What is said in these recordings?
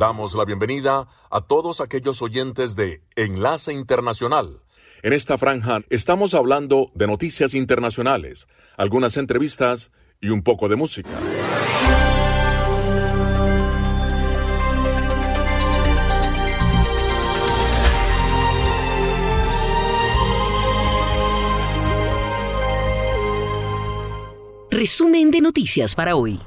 Damos la bienvenida a todos aquellos oyentes de Enlace Internacional. En esta franja estamos hablando de noticias internacionales, algunas entrevistas y un poco de música. Resumen de noticias para hoy.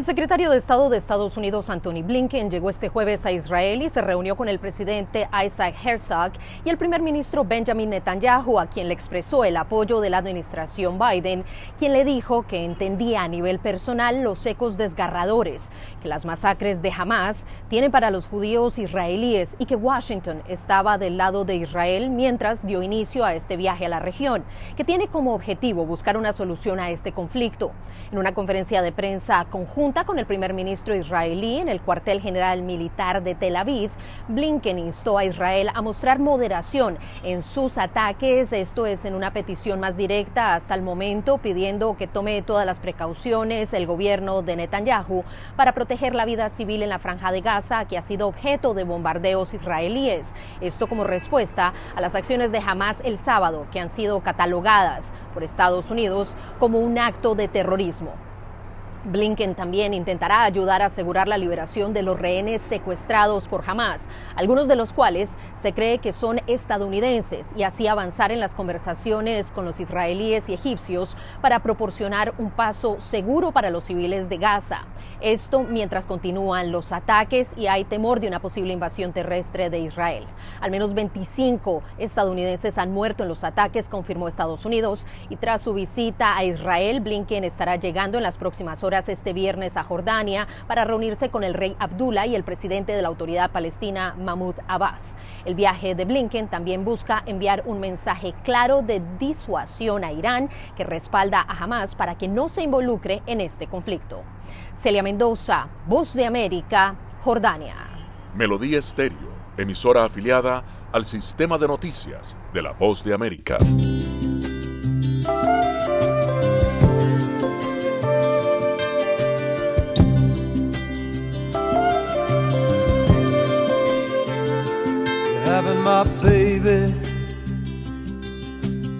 El secretario de Estado de Estados Unidos, Anthony Blinken, llegó este jueves a Israel y se reunió con el presidente Isaac Herzog y el primer ministro Benjamin Netanyahu, a quien le expresó el apoyo de la administración Biden, quien le dijo que entendía a nivel personal los ecos desgarradores que las masacres de Hamas tienen para los judíos israelíes y que Washington estaba del lado de Israel mientras dio inicio a este viaje a la región, que tiene como objetivo buscar una solución a este conflicto. En una conferencia de prensa conjunta, junta con el primer ministro israelí en el cuartel general militar de Tel Aviv, Blinken instó a Israel a mostrar moderación en sus ataques, esto es en una petición más directa hasta el momento, pidiendo que tome todas las precauciones el gobierno de Netanyahu para proteger la vida civil en la franja de Gaza, que ha sido objeto de bombardeos israelíes. Esto como respuesta a las acciones de Hamas el sábado, que han sido catalogadas por Estados Unidos como un acto de terrorismo. Blinken también intentará ayudar a asegurar la liberación de los rehenes secuestrados por Hamas, algunos de los cuales se cree que son estadounidenses, y así avanzar en las conversaciones con los israelíes y egipcios para proporcionar un paso seguro para los civiles de Gaza. Esto mientras continúan los ataques y hay temor de una posible invasión terrestre de Israel. Al menos 25 estadounidenses han muerto en los ataques, confirmó Estados Unidos, y tras su visita a Israel, Blinken estará llegando en las próximas horas este viernes a Jordania para reunirse con el rey Abdullah y el presidente de la autoridad palestina Mahmoud Abbas. El viaje de Blinken también busca enviar un mensaje claro de disuasión a Irán que respalda a Hamas para que no se involucre en este conflicto. Celia Mendoza, Voz de América, Jordania. Melodía Estéreo, emisora afiliada al sistema de noticias de la Voz de América. My baby.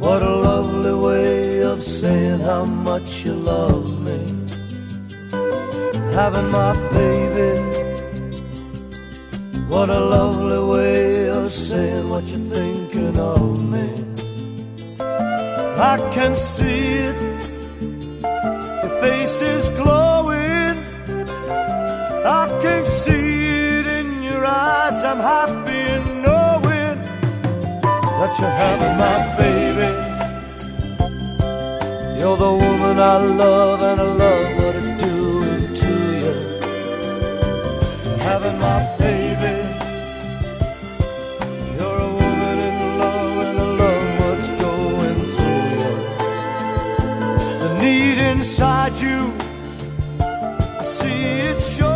What a lovely way of saying how much you love me. Having my baby. What a lovely way of saying what you're thinking of me. I can see it. Your face is glowing. I can see it in your eyes. I'm happy that you're having my baby. You're the woman I love and I love what it's doing to you. Having my baby. You're a woman in love and I love what's going through you. The need inside you, I see it showing.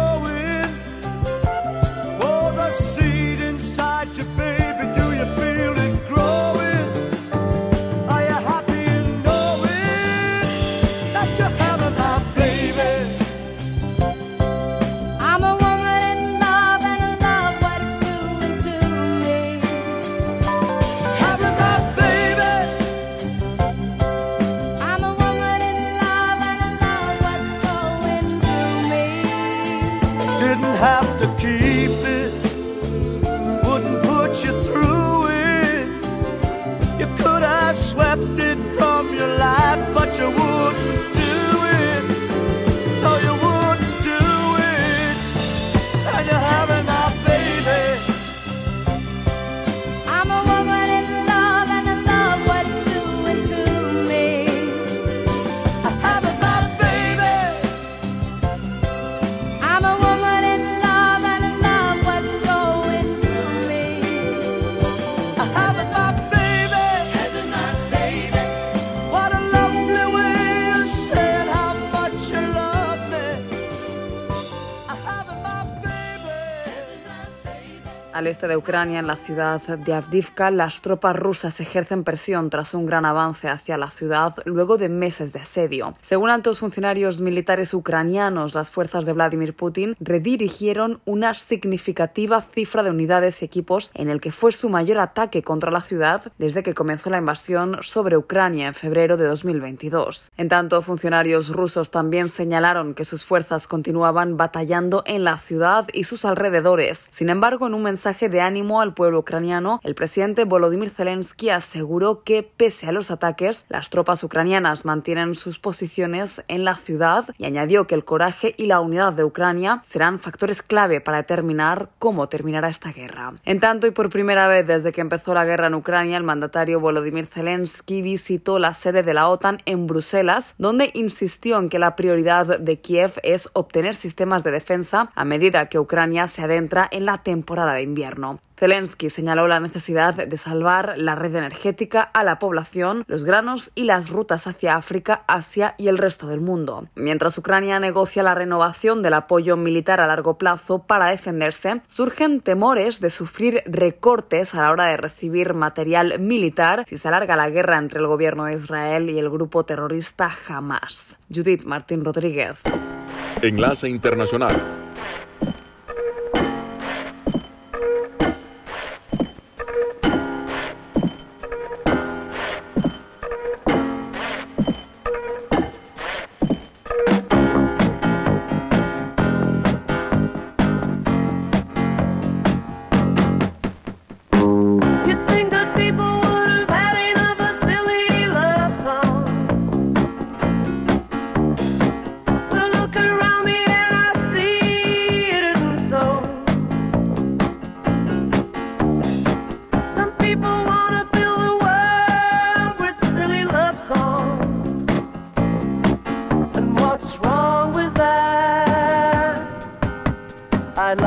Al este de Ucrania, en la ciudad de Avdivka, las tropas rusas ejercen presión tras un gran avance hacia la ciudad luego de meses de asedio. Según altos funcionarios militares ucranianos, las fuerzas de Vladimir Putin redirigieron una significativa cifra de unidades y equipos en el que fue su mayor ataque contra la ciudad desde que comenzó la invasión sobre Ucrania en febrero de 2022. En tanto, funcionarios rusos también señalaron que sus fuerzas continuaban batallando en la ciudad y sus alrededores. Sin embargo, en un mensaje mensaje de ánimo al pueblo ucraniano, el presidente Volodymyr Zelensky aseguró que, pese a los ataques, las tropas ucranianas mantienen sus posiciones en la ciudad y añadió que el coraje y la unidad de Ucrania serán factores clave para determinar cómo terminará esta guerra. En tanto, y por primera vez desde que empezó la guerra en Ucrania, el mandatario Volodymyr Zelensky visitó la sede de la OTAN en Bruselas, donde insistió en que la prioridad de Kiev es obtener sistemas de defensa a medida que Ucrania se adentra en la temporada de invierno Zelensky señaló la necesidad de salvar la red energética a la población, los granos y las rutas hacia África, Asia y el resto del mundo. Mientras Ucrania negocia la renovación del apoyo militar a largo plazo para defenderse, surgen temores de sufrir recortes a la hora de recibir material militar si se alarga la guerra entre el gobierno de Israel y el grupo terrorista Hamas. Judith Martín Rodríguez. Enlace Internacional.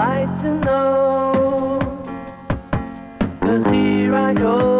like to know. Cause here I go.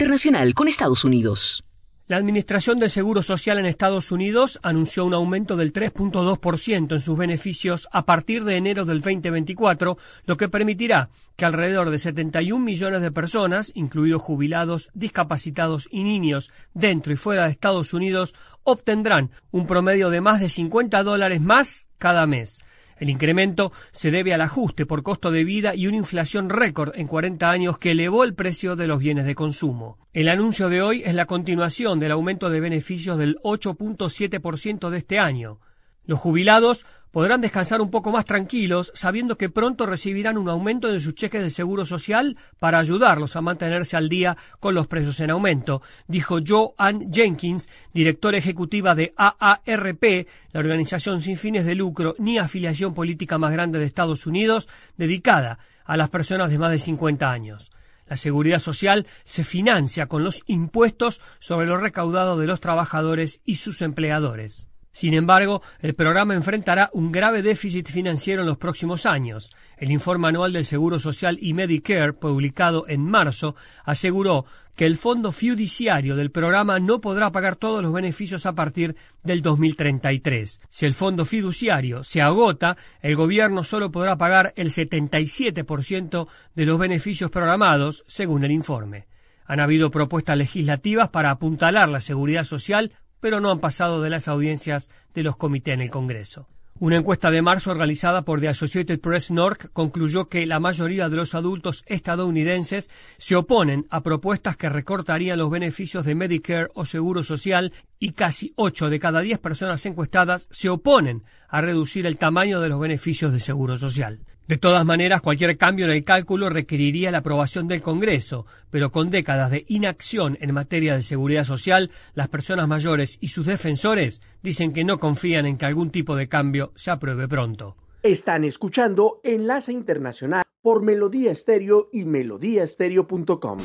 Internacional con Estados Unidos. La Administración del Seguro Social en Estados Unidos anunció un aumento del 3.2% en sus beneficios a partir de enero del 2024, lo que permitirá que alrededor de 71 millones de personas, incluidos jubilados, discapacitados y niños dentro y fuera de Estados Unidos, obtendrán un promedio de más de 50 dólares más cada mes. El incremento se debe al ajuste por costo de vida y una inflación récord en 40 años que elevó el precio de los bienes de consumo. El anuncio de hoy es la continuación del aumento de beneficios del 8.7% de este año. Los jubilados podrán descansar un poco más tranquilos sabiendo que pronto recibirán un aumento de sus cheques de seguro social para ayudarlos a mantenerse al día con los precios en aumento, dijo Joanne Jenkins, directora ejecutiva de AARP, la organización sin fines de lucro ni afiliación política más grande de Estados Unidos, dedicada a las personas de más de 50 años. La seguridad social se financia con los impuestos sobre lo recaudado de los trabajadores y sus empleadores. Sin embargo, el programa enfrentará un grave déficit financiero en los próximos años. El informe anual del Seguro Social y Medicare, publicado en marzo, aseguró que el fondo fiduciario del programa no podrá pagar todos los beneficios a partir del 2033. Si el fondo fiduciario se agota, el gobierno solo podrá pagar el 77% de los beneficios programados, según el informe. Han habido propuestas legislativas para apuntalar la seguridad social pero no han pasado de las audiencias de los comités en el Congreso. Una encuesta de marzo realizada por The Associated Press North concluyó que la mayoría de los adultos estadounidenses se oponen a propuestas que recortarían los beneficios de Medicare o Seguro Social y casi 8 de cada 10 personas encuestadas se oponen a reducir el tamaño de los beneficios de Seguro Social. De todas maneras, cualquier cambio en el cálculo requeriría la aprobación del Congreso, pero con décadas de inacción en materia de seguridad social, las personas mayores y sus defensores dicen que no confían en que algún tipo de cambio se apruebe pronto. Están escuchando Enlace Internacional por Melodía Estéreo y melodíaestéreo.com.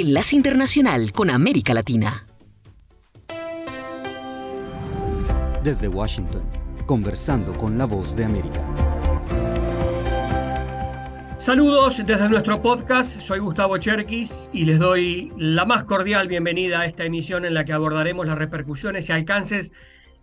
Enlace Internacional con América Latina. Desde Washington, conversando con la voz de América. Saludos desde nuestro podcast, soy Gustavo Cherkis y les doy la más cordial bienvenida a esta emisión en la que abordaremos las repercusiones y alcances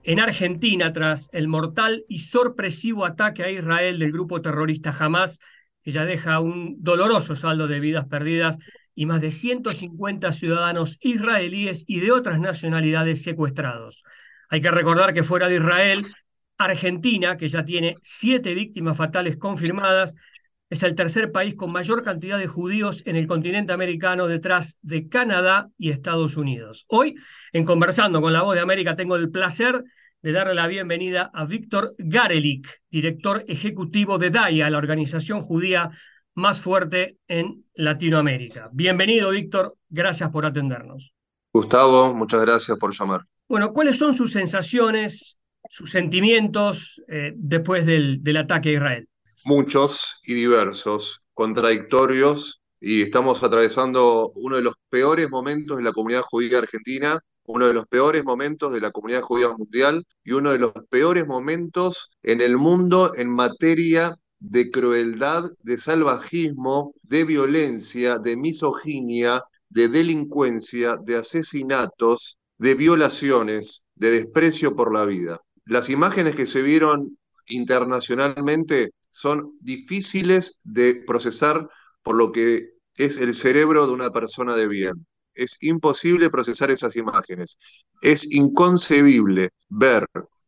en Argentina tras el mortal y sorpresivo ataque a Israel del grupo terrorista Hamas, que ya deja un doloroso saldo de vidas perdidas y más de 150 ciudadanos israelíes y de otras nacionalidades secuestrados. Hay que recordar que fuera de Israel, Argentina, que ya tiene siete víctimas fatales confirmadas, es el tercer país con mayor cantidad de judíos en el continente americano detrás de Canadá y Estados Unidos. Hoy, en Conversando con la Voz de América, tengo el placer de darle la bienvenida a Víctor Garelik, director ejecutivo de DAIA, la organización judía más fuerte en Latinoamérica. Bienvenido, Víctor. Gracias por atendernos. Gustavo, muchas gracias por llamar. Bueno, ¿cuáles son sus sensaciones, sus sentimientos eh, después del, del ataque a Israel? muchos y diversos, contradictorios, y estamos atravesando uno de los peores momentos de la comunidad judía argentina, uno de los peores momentos de la comunidad judía mundial y uno de los peores momentos en el mundo en materia de crueldad, de salvajismo, de violencia, de misoginia, de delincuencia, de asesinatos, de violaciones, de desprecio por la vida. Las imágenes que se vieron internacionalmente son difíciles de procesar por lo que es el cerebro de una persona de bien. Es imposible procesar esas imágenes. Es inconcebible ver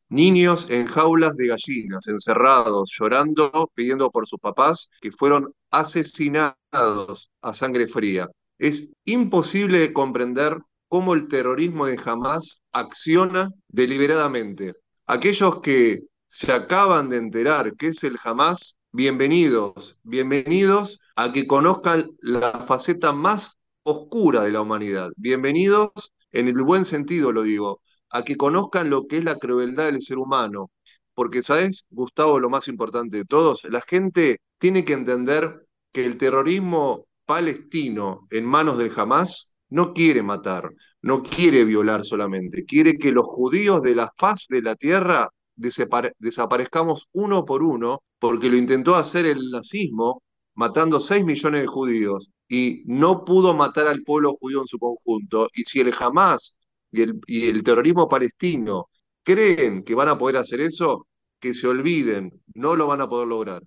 niños en jaulas de gallinas, encerrados, llorando, pidiendo por sus papás, que fueron asesinados a sangre fría. Es imposible comprender cómo el terrorismo de Hamas acciona deliberadamente. Aquellos que se acaban de enterar qué es el Hamas, bienvenidos, bienvenidos a que conozcan la faceta más oscura de la humanidad. Bienvenidos, en el buen sentido lo digo, a que conozcan lo que es la crueldad del ser humano. Porque, ¿sabes, Gustavo, lo más importante de todos? La gente tiene que entender que el terrorismo palestino en manos del Hamas no quiere matar, no quiere violar solamente, quiere que los judíos de la faz de la tierra desaparezcamos uno por uno, porque lo intentó hacer el nazismo, matando 6 millones de judíos, y no pudo matar al pueblo judío en su conjunto. Y si el Hamas y el, y el terrorismo palestino creen que van a poder hacer eso, que se olviden, no lo van a poder lograr.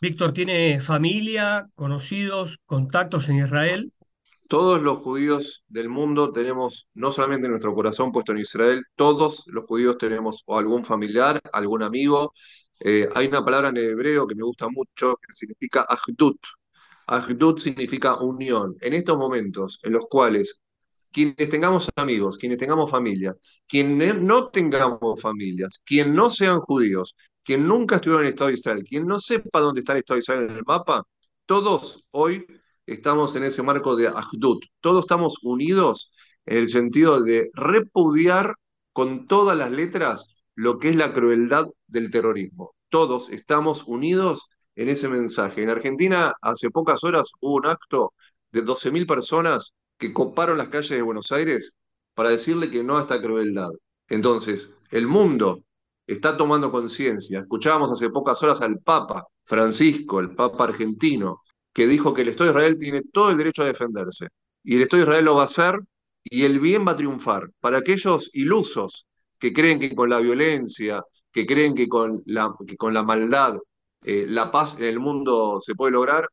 Víctor, ¿tiene familia, conocidos, contactos en Israel? todos los judíos del mundo tenemos no solamente nuestro corazón puesto en Israel, todos los judíos tenemos o algún familiar, algún amigo. Eh, hay una palabra en hebreo que me gusta mucho que significa ahdut. Ahdut significa unión. En estos momentos en los cuales quienes tengamos amigos, quienes tengamos familia, quienes no tengamos familias, quienes no sean judíos, quien nunca estuvieron en el Estado de Israel, quien no sepa dónde está el Estado de Israel en el mapa, todos hoy estamos en ese marco de Ahdut. Todos estamos unidos en el sentido de repudiar con todas las letras lo que es la crueldad del terrorismo. Todos estamos unidos en ese mensaje. En Argentina, hace pocas horas, hubo un acto de 12.000 personas que coparon las calles de Buenos Aires para decirle que no a esta crueldad. Entonces, el mundo está tomando conciencia. Escuchábamos hace pocas horas al Papa Francisco, el Papa argentino, que dijo que el Estado de Israel tiene todo el derecho a defenderse. Y el Estado de Israel lo va a hacer y el bien va a triunfar. Para aquellos ilusos que creen que con la violencia, que creen que con la, que con la maldad eh, la paz en el mundo se puede lograr,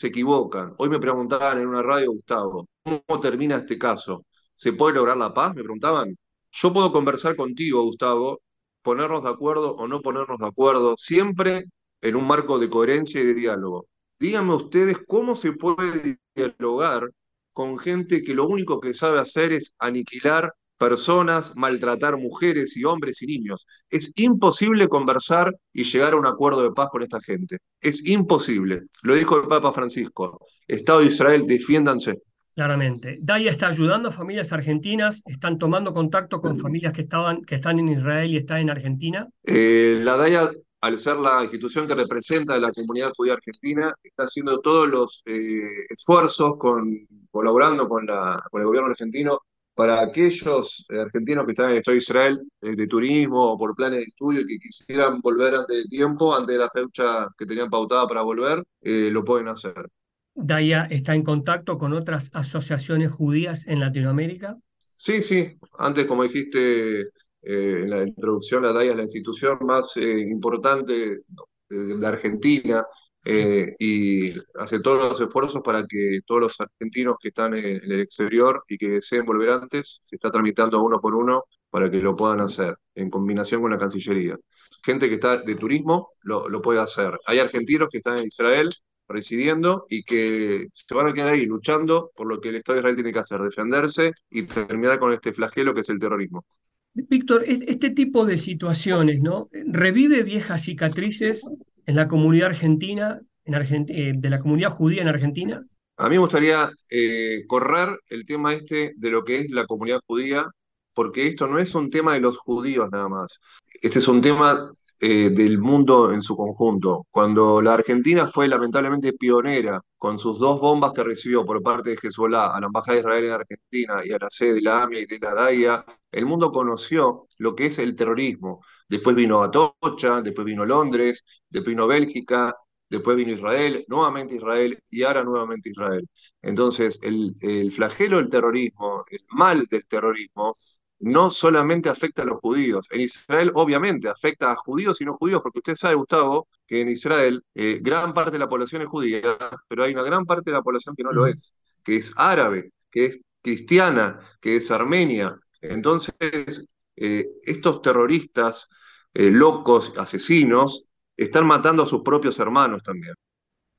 se equivocan. Hoy me preguntaban en una radio, Gustavo, ¿cómo termina este caso? ¿Se puede lograr la paz? Me preguntaban. Yo puedo conversar contigo, Gustavo, ponernos de acuerdo o no ponernos de acuerdo, siempre en un marco de coherencia y de diálogo. Díganme ustedes cómo se puede dialogar con gente que lo único que sabe hacer es aniquilar personas, maltratar mujeres y hombres y niños. Es imposible conversar y llegar a un acuerdo de paz con esta gente. Es imposible. Lo dijo el Papa Francisco. Estado de Israel, defiéndanse. Claramente. DAIA está ayudando a familias argentinas, están tomando contacto con familias que, estaban, que están en Israel y están en Argentina. Eh, la DAIA al ser la institución que representa a la comunidad judía argentina, está haciendo todos los eh, esfuerzos con, colaborando con, la, con el gobierno argentino para aquellos eh, argentinos que están en el Estado de Israel eh, de turismo o por planes de estudio y que quisieran volver antes de tiempo, antes de la fecha que tenían pautada para volver, lo pueden hacer. ¿Daya está en contacto con otras asociaciones judías en Latinoamérica? Sí, sí. Antes, como dijiste, eh, en la introducción, la DAIA es la institución más eh, importante de, Argentina eh, y hace todos los esfuerzos para que todos los argentinos que están en, el exterior y que deseen volver antes, se está tramitando uno por uno para que lo puedan hacer, en combinación con la Cancillería. Gente que está de turismo lo, lo puede hacer. Hay argentinos que están en Israel residiendo y que se van a quedar ahí luchando por lo que el Estado de Israel tiene que hacer, defenderse y terminar con este flagelo que es el terrorismo. Víctor, este tipo de situaciones, ¿no? ¿Revive viejas cicatrices en la comunidad argentina, en eh, de la comunidad judía en Argentina? A mí me gustaría eh, correr el tema este de lo que es la comunidad judía, porque esto no es un tema de los judíos nada más. Este es un tema eh, del mundo en su conjunto. Cuando la Argentina fue lamentablemente pionera con sus dos bombas que recibió por parte de Hezbollah a la Embajada de Israel en Argentina y a la sede de la AMIA y de la DAIA, el mundo conoció lo que es el terrorismo. Después vino Atocha, después vino Londres, después vino Bélgica, después vino Israel, nuevamente Israel y ahora nuevamente Israel. Entonces, el, el flagelo del terrorismo, el mal del terrorismo, no solamente afecta a los judíos. En Israel, obviamente, afecta a judíos y no judíos, porque usted sabe, Gustavo, que en Israel eh, gran parte de la población es judía, pero hay una gran parte de la población que no lo es, que es árabe, que es cristiana, que es armenia. Entonces, eh, estos terroristas eh, locos, asesinos, están matando a sus propios hermanos también.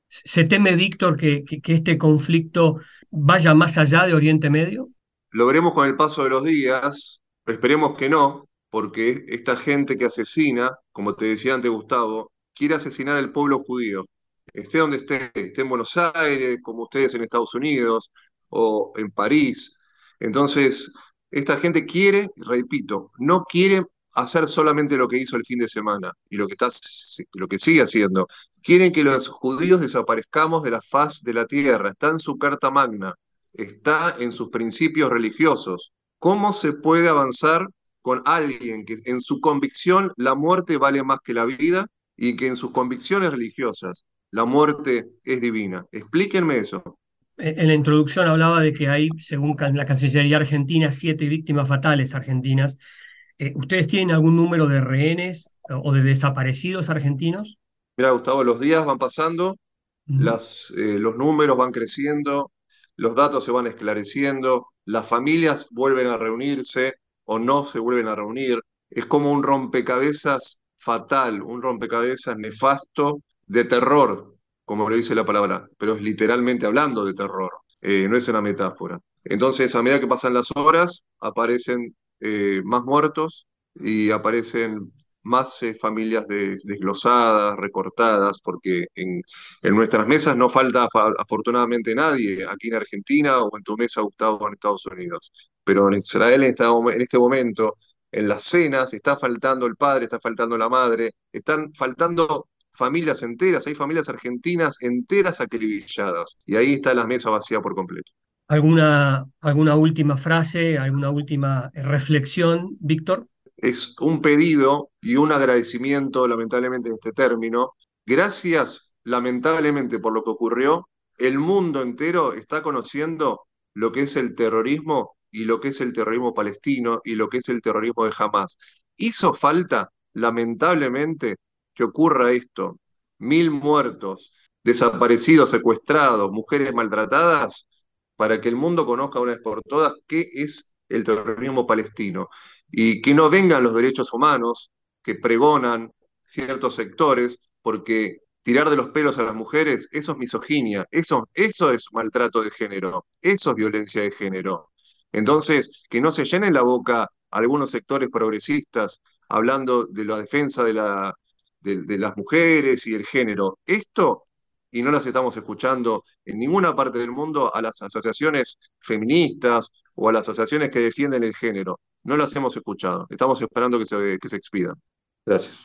¿Se teme, Víctor, que, que este conflicto vaya más allá de Oriente Medio? Lo veremos con el paso de los días, esperemos que no, porque esta gente que asesina, como te decía antes Gustavo, quiere asesinar al pueblo judío, esté donde esté, esté en Buenos Aires, como ustedes en Estados Unidos o en París. Entonces, esta gente quiere, repito, no quiere hacer solamente lo que hizo el fin de semana y lo que, está, lo que sigue haciendo. Quieren que los judíos desaparezcamos de la faz de la tierra. Está en su carta magna está en sus principios religiosos. ¿Cómo se puede avanzar con alguien que en su convicción la muerte vale más que la vida y que en sus convicciones religiosas la muerte es divina? Explíquenme eso. En la introducción hablaba de que hay, según la Cancillería Argentina, siete víctimas fatales argentinas. Eh, ¿Ustedes tienen algún número de rehenes o de desaparecidos argentinos? Mira, Gustavo, los días van pasando, las, eh, los números van creciendo, los datos se van esclareciendo, las familias vuelven a reunirse o no se vuelven a reunir. Es como un rompecabezas fatal, un rompecabezas nefasto de terror, como lo dice la palabra, pero es literalmente hablando de terror, eh, no es una metáfora. Entonces, a medida que pasan las horas, aparecen eh, más muertos y aparecen más eh, familias desglosadas, recortadas, porque en, nuestras mesas no falta afortunadamente nadie, aquí en Argentina o en tu mesa, Gustavo, en Estados Unidos. Pero en Israel en, en este momento, en las cenas, está faltando el padre, está faltando la madre, están faltando familias enteras, hay familias argentinas enteras acribilladas, y ahí está la mesa vacía por completo. ¿Alguna, alguna última frase, alguna última reflexión, Víctor? es un pedido y un agradecimiento, lamentablemente en este término. Gracias, lamentablemente, por lo que ocurrió, el mundo entero está conociendo lo que es el terrorismo y lo que es el terrorismo palestino y lo que es el terrorismo de Hamas. Hizo falta, lamentablemente, que ocurra esto. Mil muertos, desaparecidos, secuestrados, mujeres maltratadas, para que el mundo conozca una vez por todas qué es el terrorismo palestino y que no vengan los derechos humanos que pregonan ciertos sectores, porque tirar de los pelos a las mujeres, eso es misoginia, eso, eso es maltrato de género, eso es violencia de género. Entonces, que no se llenen la boca algunos sectores progresistas hablando de la defensa de, la, de las mujeres y el género. Esto, y no las estamos escuchando en ninguna parte del mundo, a las asociaciones feministas o a las asociaciones que defienden el género. No las hemos escuchado. Estamos esperando que se, que se expidan. Gracias.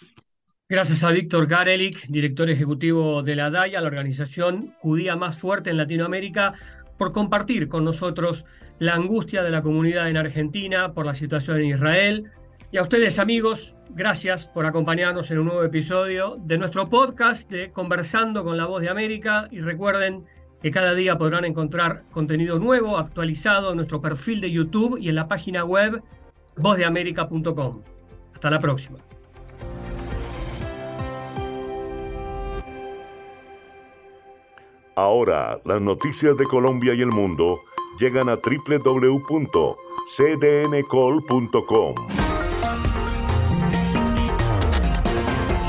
Gracias a Víctor Garelik, director ejecutivo de la DAIA, la organización judía más fuerte en Latinoamérica, por compartir con nosotros la angustia de la comunidad en Argentina por la situación en Israel. Y a ustedes amigos, gracias por acompañarnos en un nuevo episodio de nuestro podcast de Conversando con la Voz de América. Y recuerden que cada día podrán encontrar contenido nuevo, actualizado en nuestro perfil de YouTube y en la página web vozdeamerica.com. Hasta la próxima. Ahora, las noticias de Colombia y el mundo llegan a www.cdncol.com.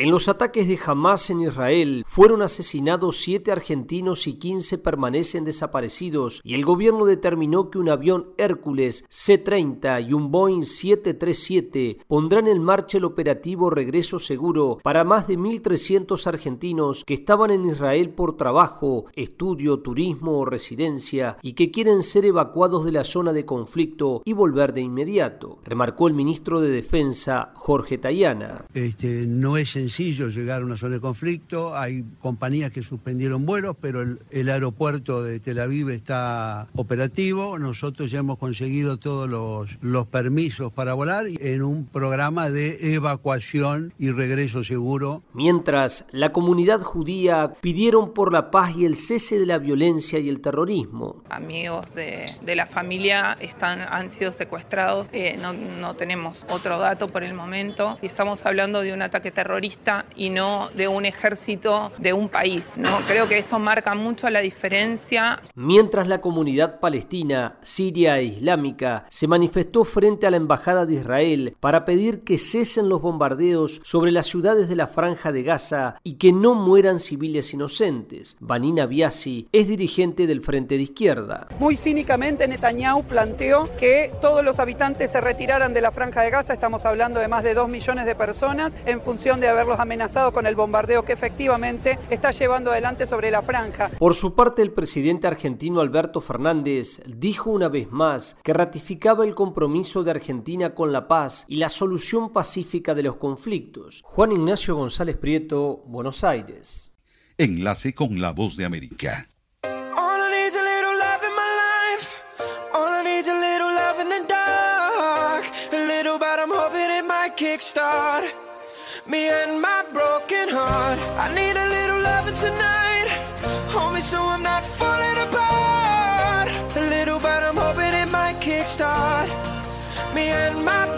En los ataques de Hamas en Israel fueron asesinados siete argentinos y 15 permanecen desaparecidos y el gobierno determinó que un avión Hércules C-30 y un Boeing 737 pondrán en marcha el operativo Regreso Seguro para más de 1.300 argentinos que estaban en Israel por trabajo, estudio, turismo o residencia y que quieren ser evacuados de la zona de conflicto y volver de inmediato, remarcó el ministro de Defensa Jorge Tayana. Este, no es sencillo llegar a una zona de conflicto. Hay compañías que suspendieron vuelos, pero el, aeropuerto de Tel Aviv está operativo. Nosotros ya hemos conseguido todos los, los permisos para volar en un programa de evacuación y regreso seguro. Mientras, la comunidad judía pidieron por la paz y el cese de la violencia y el terrorismo. Amigos de, de la familia están, han sido secuestrados. Eh, no, no tenemos otro dato por el momento. Y estamos hablando de un ataque terrorista y no de un ejército de un país. ¿no? Creo que eso marca mucho la diferencia. Mientras la comunidad palestina, siria e islámica se manifestó frente a la Embajada de Israel para pedir que cesen los bombardeos sobre las ciudades de la Franja de Gaza y que no mueran civiles inocentes. Vanina Biasi es dirigente del Frente de Izquierda. Muy cínicamente Netanyahu planteó que todos los habitantes se retiraran de la Franja de Gaza, estamos hablando de más de dos millones de personas, en función de haber haberlos amenazado con el bombardeo que efectivamente está llevando adelante sobre la franja. Por su parte, el presidente argentino Alberto Fernández dijo una vez más que ratificaba el compromiso de Argentina con la paz y la solución pacífica de los conflictos. Juan Ignacio González Prieto, Buenos Aires. Enlace con la voz de América. Me and my broken heart. I need a little loving tonight. Hold me so I'm not falling apart. A little, but I'm hoping it might kickstart me and my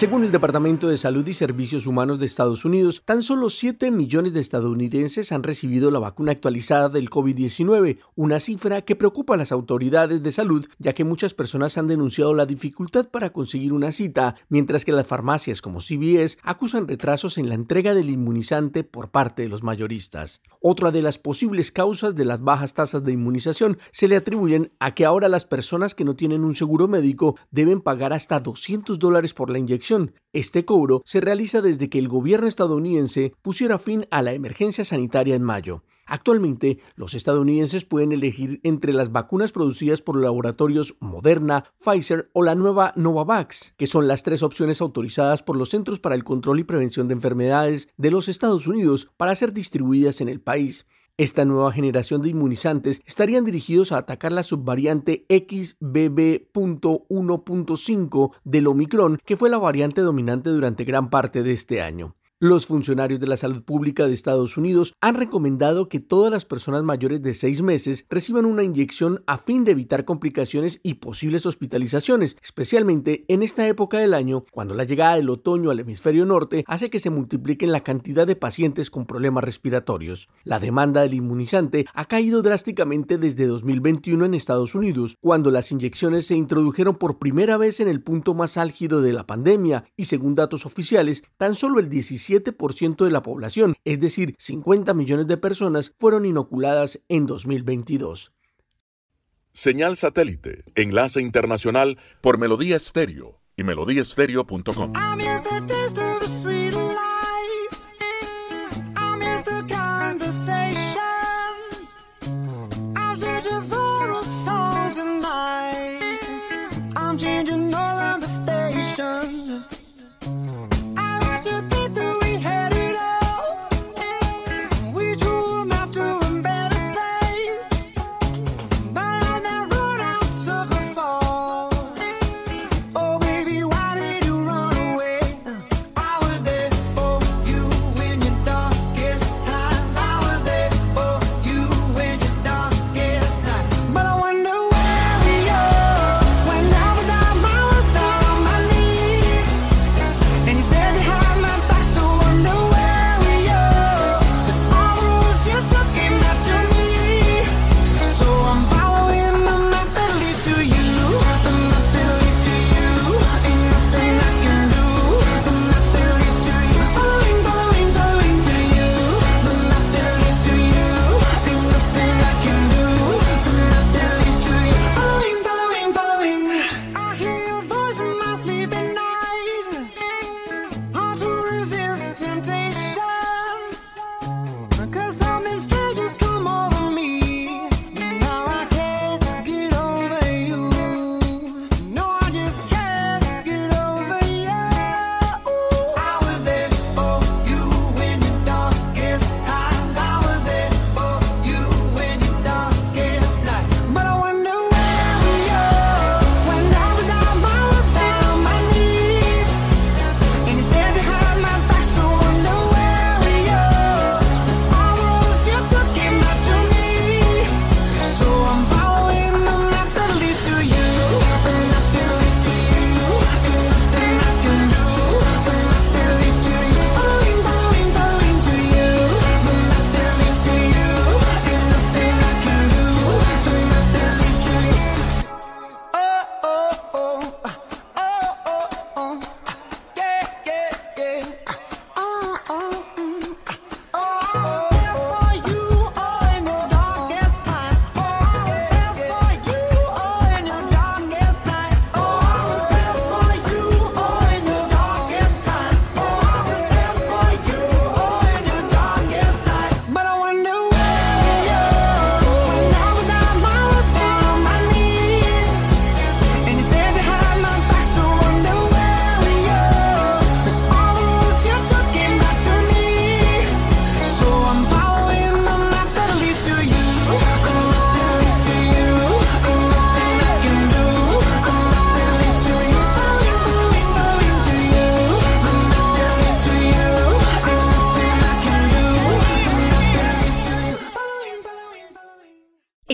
Según el Departamento de Salud y Servicios Humanos de Estados Unidos, tan solo 7 millones de estadounidenses han recibido la vacuna actualizada del COVID-19, una cifra que preocupa a las autoridades de salud, ya que muchas personas han denunciado la dificultad para conseguir una cita, mientras que las farmacias como CVS acusan retrasos en la entrega del inmunizante por parte de los mayoristas. Otra de las posibles causas de las bajas tasas de inmunización se le atribuyen a que ahora las personas que no tienen un seguro médico deben pagar hasta 200 dólares por la inyección este cobro se realiza desde que el gobierno estadounidense pusiera fin a la emergencia sanitaria en mayo. Actualmente, los estadounidenses pueden elegir entre las vacunas producidas por laboratorios Moderna, Pfizer o la nueva Novavax, que son las tres opciones autorizadas por los Centros para el Control y Prevención de Enfermedades de los Estados Unidos para ser distribuidas en el país. Esta nueva generación de inmunizantes estarían dirigidos a atacar la subvariante XBB.1.5 del Omicron, que fue la variante dominante durante gran parte de este año. Los funcionarios de la salud pública de Estados Unidos han recomendado que todas las personas mayores de seis meses reciban una inyección a fin de evitar complicaciones y posibles hospitalizaciones, especialmente en esta época del año, cuando la llegada del otoño al hemisferio norte hace que se multipliquen la cantidad de pacientes con problemas respiratorios. La demanda del inmunizante ha caído drásticamente desde 2021 en Estados Unidos, cuando las inyecciones se introdujeron por primera vez en el punto más álgido de la pandemia y según datos oficiales, tan solo el 17 ciento de la población, es decir, 50 millones de personas, fueron inoculadas en 2022. Señal satélite, enlace internacional por Melodía Estéreo y melodíaestéreo.com.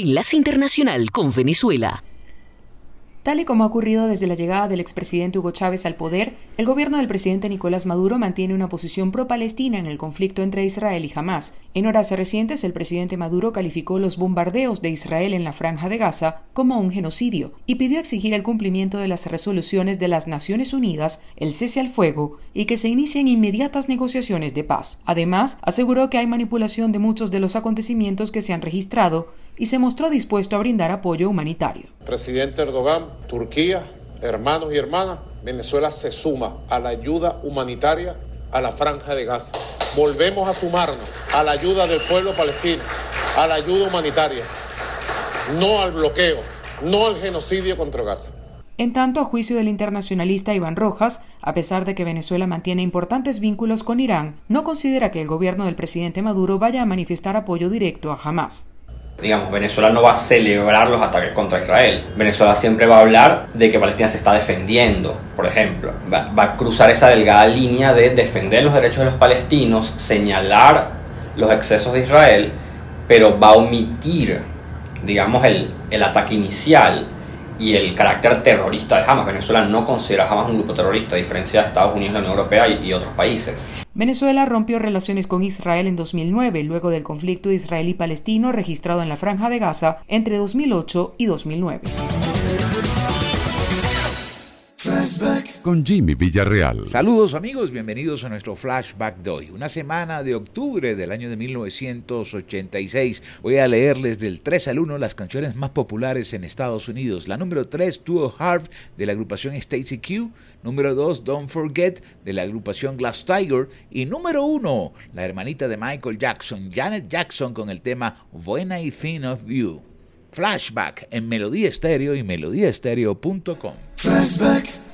Enlace Internacional con Venezuela. Tal y como ha ocurrido desde la llegada del expresidente Hugo Chávez al poder, el gobierno del presidente Nicolás Maduro mantiene una posición pro-palestina en el conflicto entre Israel y Hamas. En horas recientes, el presidente Maduro calificó los bombardeos de Israel en la franja de Gaza como un genocidio y pidió exigir el cumplimiento de las resoluciones de las Naciones Unidas, el cese al fuego y que se inicien inmediatas negociaciones de paz. Además, aseguró que hay manipulación de muchos de los acontecimientos que se han registrado y se mostró dispuesto a brindar apoyo humanitario. Presidente Erdogan, Turquía, hermanos y hermanas, Venezuela se suma a la ayuda humanitaria a la franja de Gaza. Volvemos a sumarnos a la ayuda del pueblo palestino, a la ayuda humanitaria, no al bloqueo, no al genocidio contra Gaza. En tanto, a juicio del internacionalista Iván Rojas, a pesar de que Venezuela mantiene importantes vínculos con Irán, no considera que el gobierno del presidente Maduro vaya a manifestar apoyo directo a Hamas digamos, Venezuela no va a celebrar los ataques contra Israel. Venezuela siempre va a hablar de que Palestina se está defendiendo, por ejemplo. Va, a cruzar esa delgada línea de defender los derechos de los palestinos, señalar los excesos de Israel, pero va a omitir, digamos, el, el ataque inicial y el carácter terrorista de Hamas. Venezuela no considera a Hamas un grupo terrorista, a diferencia de Estados Unidos, la Unión Europea y, y otros países. Venezuela rompió relaciones con Israel en 2009, luego del conflicto israelí-palestino registrado en la Franja de Gaza entre 2008 y 2009 con Jimmy Villarreal. Saludos amigos, bienvenidos a nuestro flashback de hoy. Una semana de octubre del año de 1986. Voy a leerles del 3 al 1 las canciones más populares en Estados Unidos. La número 3, Duo Harp de la agrupación Stacy Q. Número 2, Don't Forget de la agrupación Glass Tiger. Y número 1, la hermanita de Michael Jackson, Janet Jackson, con el tema When I Think of You. Flashback en Melodía Estéreo y melodíaestéreo.com. Flashback.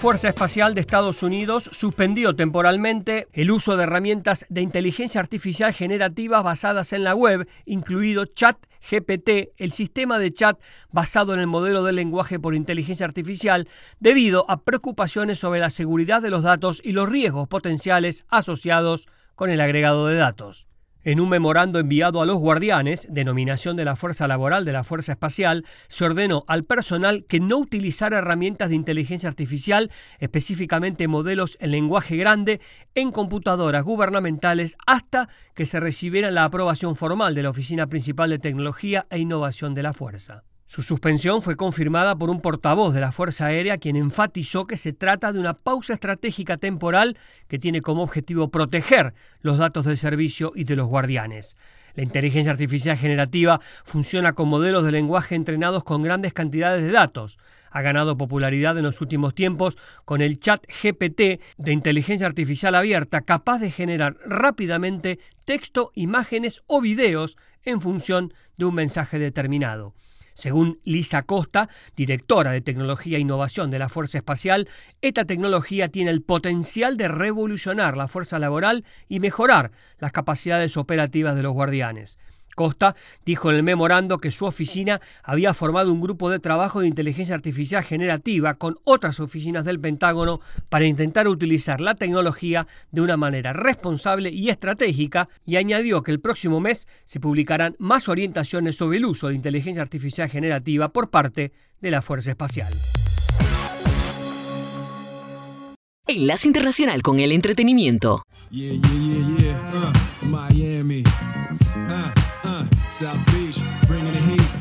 Fuerza Espacial de Estados Unidos suspendió temporalmente el uso de herramientas de inteligencia artificial generativas basadas en la web, incluido ChatGPT, el sistema de chat basado en el modelo de lenguaje por inteligencia artificial, debido a preocupaciones sobre la seguridad de los datos y los riesgos potenciales asociados con el agregado de datos. En un memorando enviado a los guardianes, denominación de la Fuerza Laboral de la Fuerza Espacial, se ordenó al personal que no utilizara herramientas de inteligencia artificial, específicamente modelos en lenguaje grande, en computadoras gubernamentales hasta que se recibiera la aprobación formal de la Oficina Principal de Tecnología e Innovación de la Fuerza. Su suspensión fue confirmada por un portavoz de la Fuerza Aérea quien enfatizó que se trata de una pausa estratégica temporal que tiene como objetivo proteger los datos del servicio y de los guardianes. La inteligencia artificial generativa funciona con modelos de lenguaje entrenados con grandes cantidades de datos. Ha ganado popularidad en los últimos tiempos con el chat GPT de inteligencia artificial abierta capaz de generar rápidamente texto, imágenes o videos en función de un mensaje determinado. Según Lisa Costa, directora de Tecnología e Innovación de la Fuerza Espacial, esta tecnología tiene el potencial de revolucionar la fuerza laboral y mejorar las capacidades operativas de los guardianes. Costa dijo en el memorando que su oficina había formado un grupo de trabajo de inteligencia artificial generativa con otras oficinas del Pentágono para intentar utilizar la tecnología de una manera responsable y estratégica y añadió que el próximo mes se publicarán más orientaciones sobre el uso de inteligencia artificial generativa por parte de la Fuerza Espacial. Enlace Internacional con el Entretenimiento.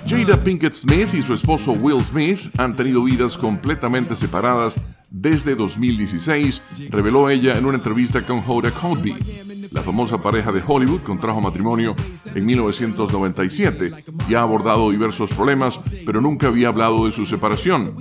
Jada Pinkett Smith y su esposo Will Smith han tenido vidas completamente separadas desde 2016, reveló ella en una entrevista con Hoda Kotb. La famosa pareja de Hollywood contrajo matrimonio en 1997 y ha abordado diversos problemas, pero nunca había hablado de su separación.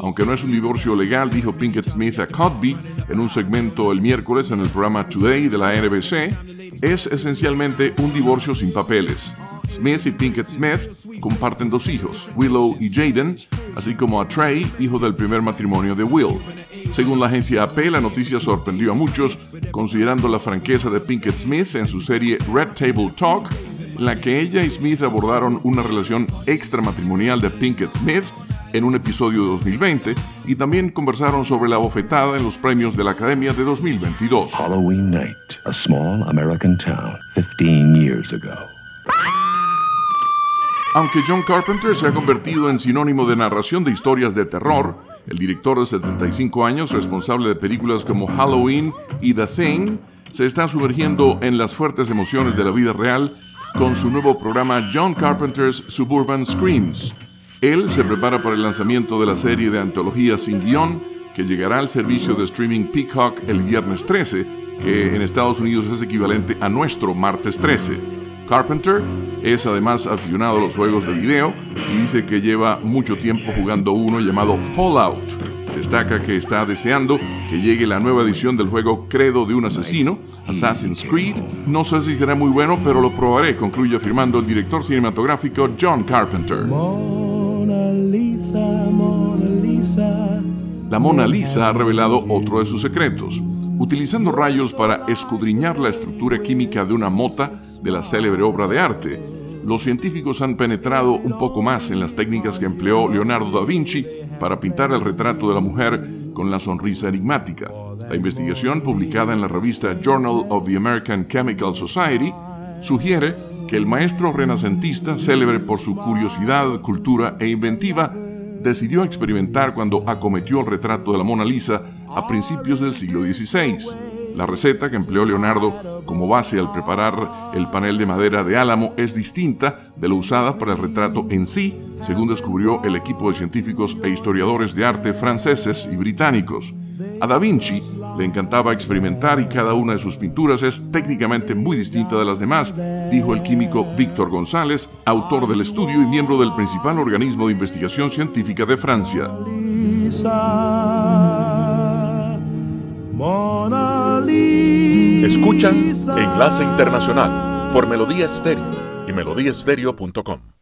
Aunque no es un divorcio legal, dijo Pinkett Smith a Cosby en un segmento el miércoles en el programa Today de la NBC, es esencialmente un divorcio sin papeles. Smith y Pinkett Smith comparten dos hijos, Willow y Jaden, así como a Trey, hijo del primer matrimonio de Will. Según la agencia AP, la noticia sorprendió a muchos, considerando la franqueza de Pinkett Smith en su serie Red Table Talk, en la que ella y Smith abordaron una relación extramatrimonial de Pinkett Smith en un episodio de 2020 y también conversaron sobre la bofetada en los premios de la Academia de 2022. Halloween night, a small American town, 15 years ago. Aunque John Carpenter se ha convertido en sinónimo de narración de historias de terror, el director de 75 años, responsable de películas como Halloween y The Thing, se está sumergiendo en las fuertes emociones de la vida real con su nuevo programa John Carpenter's Suburban Screams. Él se prepara para el lanzamiento de la serie de antología sin guion que llegará al servicio de streaming Peacock el viernes 13, que en Estados Unidos es equivalente a nuestro martes 13. Carpenter es además aficionado a los juegos de video y dice que lleva mucho tiempo jugando uno llamado Fallout. Destaca que está deseando que llegue la nueva edición del juego Credo de un asesino, Assassin's Creed. No sé si será muy bueno, pero lo probaré, concluye afirmando el director cinematográfico John Carpenter. La Mona Lisa ha revelado otro de sus secretos utilizando rayos para escudriñar la estructura química de una mota de la célebre obra de arte. Los científicos han penetrado un poco más en las técnicas que empleó Leonardo da Vinci para pintar el retrato de la mujer con la sonrisa enigmática. La investigación, publicada en la revista Journal of the American Chemical Society, sugiere que el maestro renacentista, célebre por su curiosidad, cultura e inventiva, decidió experimentar cuando acometió el retrato de la Mona Lisa a principios del siglo XVI. La receta que empleó Leonardo como base al preparar el panel de madera de álamo es distinta de la usada para el retrato en sí, según descubrió el equipo de científicos e historiadores de arte franceses y británicos. A Da Vinci le encantaba experimentar y cada una de sus pinturas es técnicamente muy distinta de las demás, dijo el químico Víctor González, autor del estudio y miembro del principal organismo de investigación científica de Francia. Escuchan Enlace Internacional por Melodía Estéreo y melodíaestéreo.com.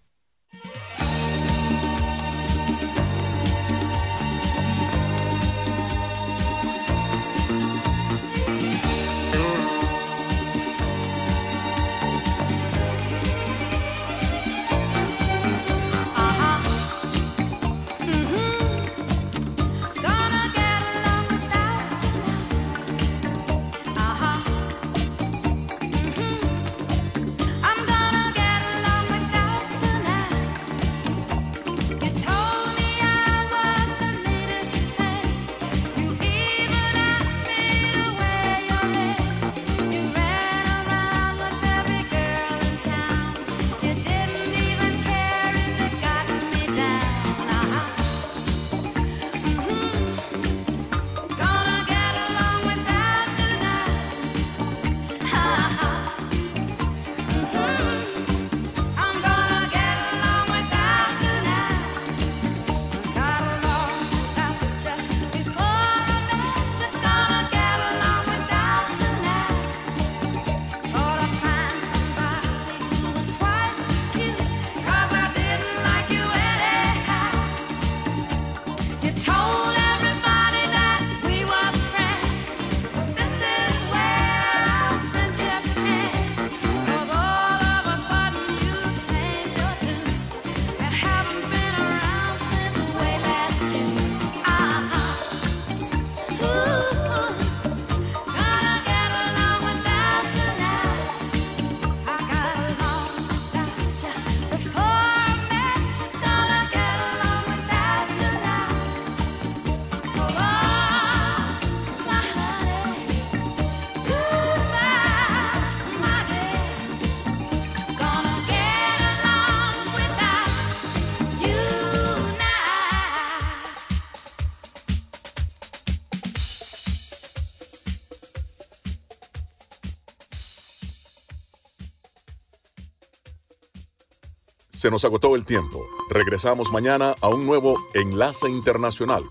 Se nos agotó el tiempo. Regresamos mañana a un nuevo Enlace Internacional.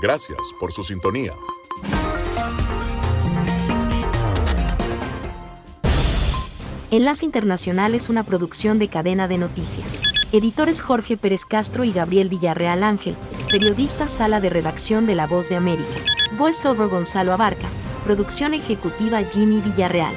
Gracias por su sintonía. Enlace Internacional es una producción de cadena de noticias. Editores Jorge Pérez Castro y Gabriel Villarreal Ángel. Periodista Sala de Redacción de La Voz de América. Voiceover Gonzalo Abarca. Producción ejecutiva Jimmy Villarreal.